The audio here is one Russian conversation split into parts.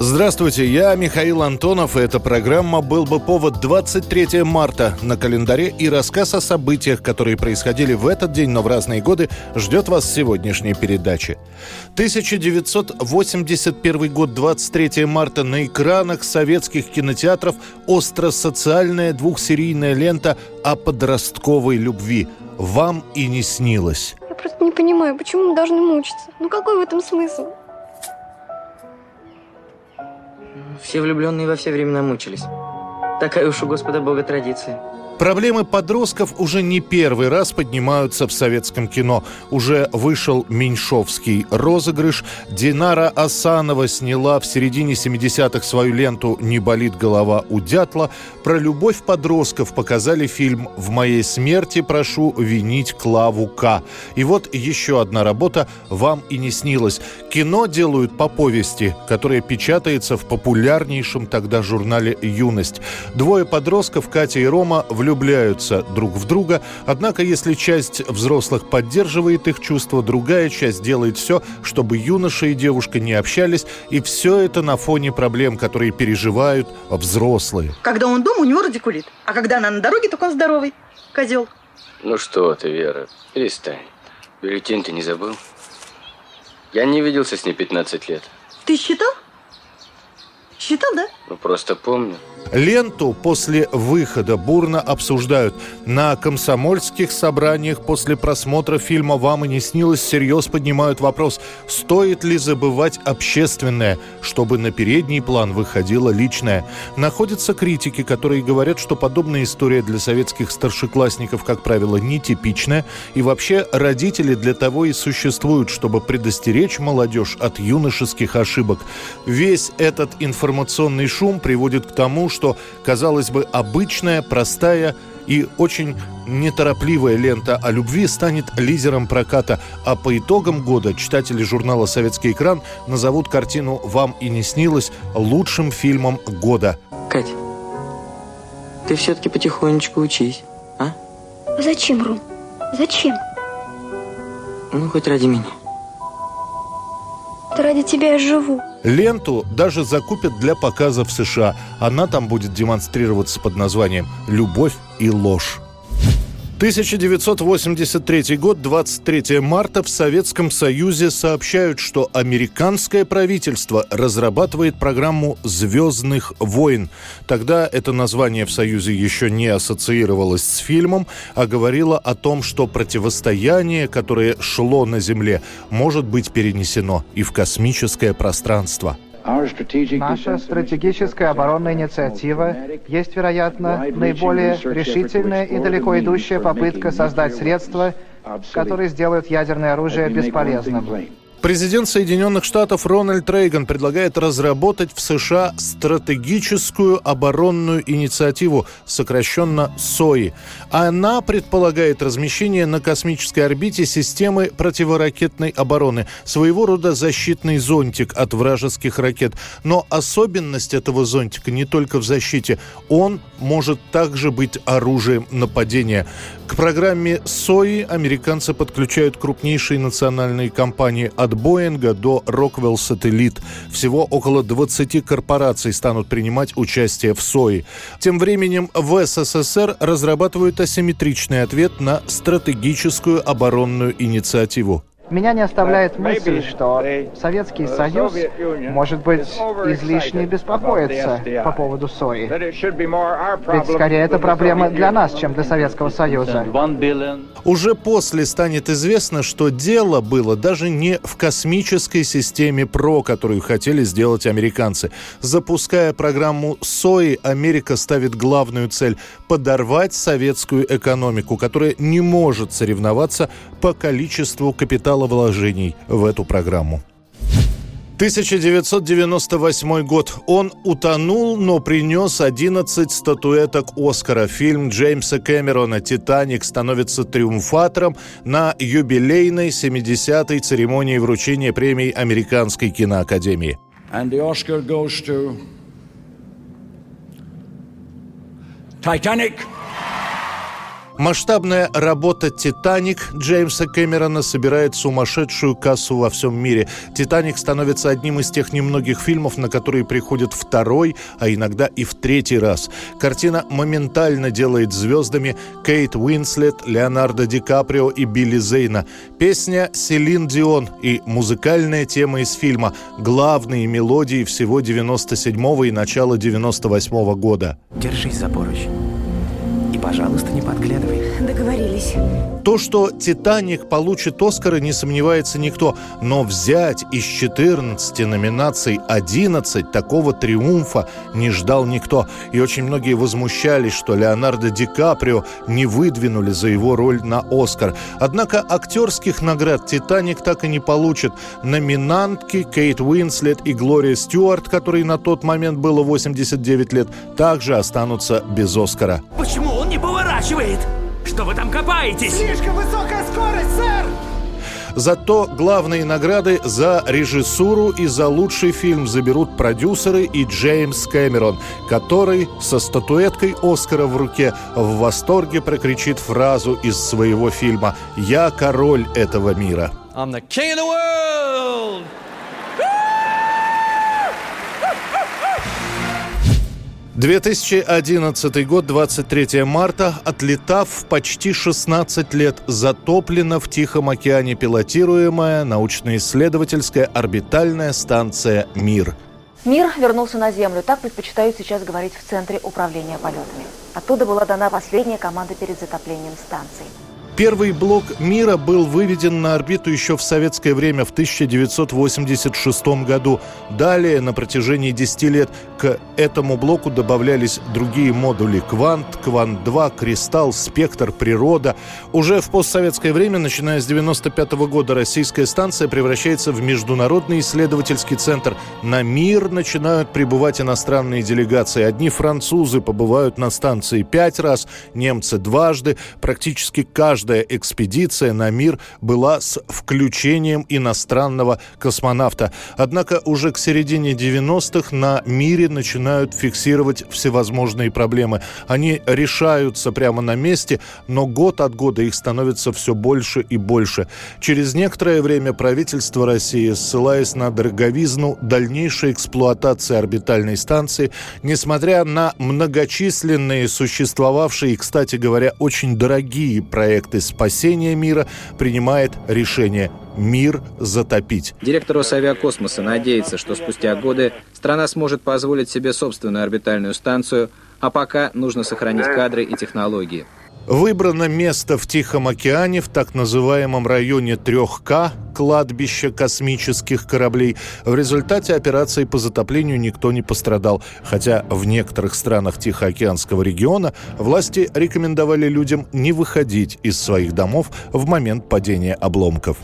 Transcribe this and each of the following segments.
Здравствуйте, я Михаил Антонов, и эта программа «Был бы повод» 23 марта на календаре и рассказ о событиях, которые происходили в этот день, но в разные годы, ждет вас сегодняшней передаче. 1981 год, 23 марта, на экранах советских кинотеатров остросоциальная двухсерийная лента о подростковой любви. Вам и не снилось. Я просто не понимаю, почему мы должны мучиться? Ну какой в этом смысл? Все влюбленные во все времена мучились. Такая уж у Господа Бога традиция. Проблемы подростков уже не первый раз поднимаются в советском кино. Уже вышел Меньшовский розыгрыш. Динара Асанова сняла в середине 70-х свою ленту «Не болит голова у дятла». Про любовь подростков показали фильм «В моей смерти прошу винить Клаву К». И вот еще одна работа «Вам и не снилось». Кино делают по повести, которая печатается в популярнейшем тогда журнале «Юность». Двое подростков, Катя и Рома, влюбляются друг в друга, однако если часть взрослых поддерживает их чувства, другая часть делает все, чтобы юноша и девушка не общались, и все это на фоне проблем, которые переживают взрослые. Когда он дома, у него радикулит, а когда она на дороге, так он здоровый. Козел. Ну что ты, Вера, перестань. Бюллетень ты не забыл? Я не виделся с ней 15 лет. Ты считал? Считал, да? Ну, просто помню. Ленту после выхода бурно обсуждают. На комсомольских собраниях после просмотра фильма «Вам и не снилось» всерьез поднимают вопрос, стоит ли забывать общественное, чтобы на передний план выходило личное. Находятся критики, которые говорят, что подобная история для советских старшеклассников, как правило, нетипичная, и вообще родители для того и существуют, чтобы предостеречь молодежь от юношеских ошибок. Весь этот информационный шум приводит к тому, что, казалось бы, обычная, простая и очень неторопливая лента о любви станет лидером проката, а по итогам года читатели журнала «Советский экран» назовут картину «Вам и не снилось» лучшим фильмом года. Кать, ты все-таки потихонечку учись, а? Зачем, Ром? Зачем? Ну, хоть ради меня. Ради тебя я живу. Ленту даже закупят для показа в США. Она там будет демонстрироваться под названием «Любовь и ложь». 1983 год, 23 марта, в Советском Союзе сообщают, что американское правительство разрабатывает программу «Звездных войн». Тогда это название в Союзе еще не ассоциировалось с фильмом, а говорило о том, что противостояние, которое шло на Земле, может быть перенесено и в космическое пространство. Наша стратегическая оборонная инициатива есть, вероятно, наиболее решительная и далеко идущая попытка создать средства, которые сделают ядерное оружие бесполезным. Президент Соединенных Штатов Рональд Рейган предлагает разработать в США стратегическую оборонную инициативу, сокращенно СОИ. Она предполагает размещение на космической орбите системы противоракетной обороны, своего рода защитный зонтик от вражеских ракет. Но особенность этого зонтика не только в защите. Он может также быть оружием нападения. К программе СОИ американцы подключают крупнейшие национальные компании от Боинга до Rockwell Satellite. Всего около 20 корпораций станут принимать участие в СОИ. Тем временем в СССР разрабатывают асимметричный ответ на стратегическую оборонную инициативу. Меня не оставляет мысль, что Советский Союз, может быть, излишне беспокоится по поводу сои. Ведь скорее это проблема для нас, чем для Советского Союза. Уже после станет известно, что дело было даже не в космической системе ПРО, которую хотели сделать американцы. Запуская программу СОИ, Америка ставит главную цель – подорвать советскую экономику, которая не может соревноваться по количеству капитала вложений в эту программу. 1998 год. Он утонул, но принес 11 статуэток Оскара. Фильм Джеймса Кэмерона «Титаник» становится триумфатором на юбилейной 70-й церемонии вручения премии Американской киноакадемии. And the Oscar goes to Titanic. Масштабная работа «Титаник» Джеймса Кэмерона собирает сумасшедшую кассу во всем мире. «Титаник» становится одним из тех немногих фильмов, на которые приходит второй, а иногда и в третий раз. Картина моментально делает звездами Кейт Уинслет, Леонардо Ди Каприо и Билли Зейна. Песня Селин Дион и музыкальная тема из фильма – главные мелодии всего 97-го и начала 98-го года. Держись за поручень. И, пожалуйста, не подглядывай. Договорились. То, что «Титаник» получит «Оскара», не сомневается никто. Но взять из 14 номинаций 11 такого триумфа не ждал никто. И очень многие возмущались, что Леонардо Ди Каприо не выдвинули за его роль на «Оскар». Однако актерских наград «Титаник» так и не получит. Номинантки Кейт Уинслет и Глория Стюарт, которой на тот момент было 89 лет, также останутся без «Оскара». Почему поворачивает? Что вы там копаетесь? Слишком высокая скорость, сэр! Зато главные награды за режиссуру и за лучший фильм заберут продюсеры и Джеймс Кэмерон, который со статуэткой Оскара в руке в восторге прокричит фразу из своего фильма «Я король этого мира». I'm the king of the world! 2011 год, 23 марта, отлетав почти 16 лет, затоплена в Тихом океане пилотируемая научно-исследовательская орбитальная станция «Мир». Мир вернулся на Землю, так предпочитают сейчас говорить в Центре управления полетами. Оттуда была дана последняя команда перед затоплением станции. Первый блок «Мира» был выведен на орбиту еще в советское время, в 1986 году. Далее, на протяжении 10 лет, к этому блоку добавлялись другие модули «Квант», «Квант-2», «Кристалл», «Спектр», «Природа». Уже в постсоветское время, начиная с 1995 года, российская станция превращается в Международный исследовательский центр. На «Мир» начинают прибывать иностранные делегации. Одни французы побывают на станции пять раз, немцы дважды. Практически каждый каждая экспедиция на мир была с включением иностранного космонавта. Однако уже к середине 90-х на мире начинают фиксировать всевозможные проблемы. Они решаются прямо на месте, но год от года их становится все больше и больше. Через некоторое время правительство России, ссылаясь на дороговизну дальнейшей эксплуатации орбитальной станции, несмотря на многочисленные существовавшие, кстати говоря, очень дорогие проекты проекты спасения мира принимает решение мир затопить. Директор Росавиакосмоса надеется, что спустя годы страна сможет позволить себе собственную орбитальную станцию, а пока нужно сохранить кадры и технологии. Выбрано место в Тихом океане в так называемом районе 3К, кладбища космических кораблей. В результате операции по затоплению никто не пострадал, хотя в некоторых странах Тихоокеанского региона власти рекомендовали людям не выходить из своих домов в момент падения обломков.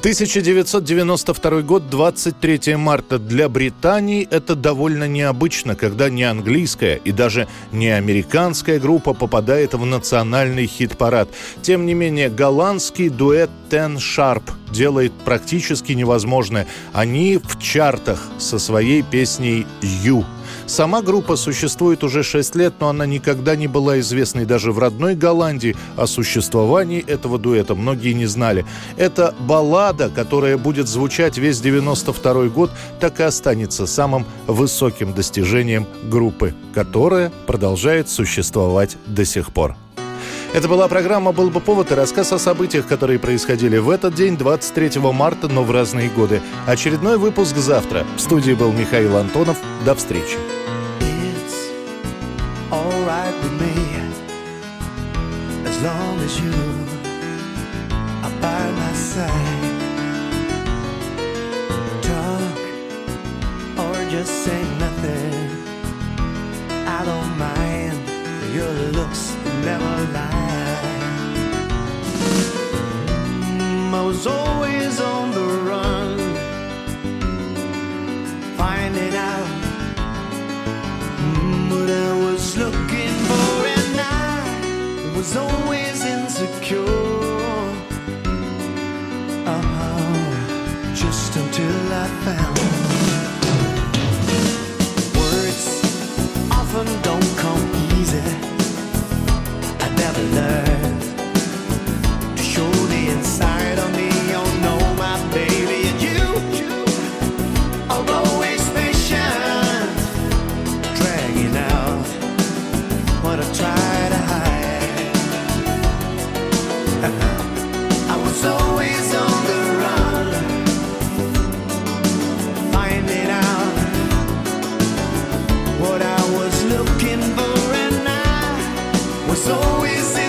1992 год, 23 марта. Для Британии это довольно необычно, когда не английская и даже не американская группа попадает в национальный хит-парад. Тем не менее, голландский дуэт Ten Sharp делает практически невозможное. Они в чартах со своей песней «You». Сама группа существует уже 6 лет, но она никогда не была известной даже в родной Голландии. О существовании этого дуэта многие не знали. Это баллада, которая будет звучать весь 92 год, так и останется самым высоким достижением группы, которая продолжает существовать до сих пор. Это была программа «Был бы повод» и рассказ о событиях, которые происходили в этот день, 23 марта, но в разные годы. Очередной выпуск завтра. В студии был Михаил Антонов. До встречи. As long as you are by my side. Talk or just say nothing. I don't mind. Your looks never lie. Mm, I was always was so easy.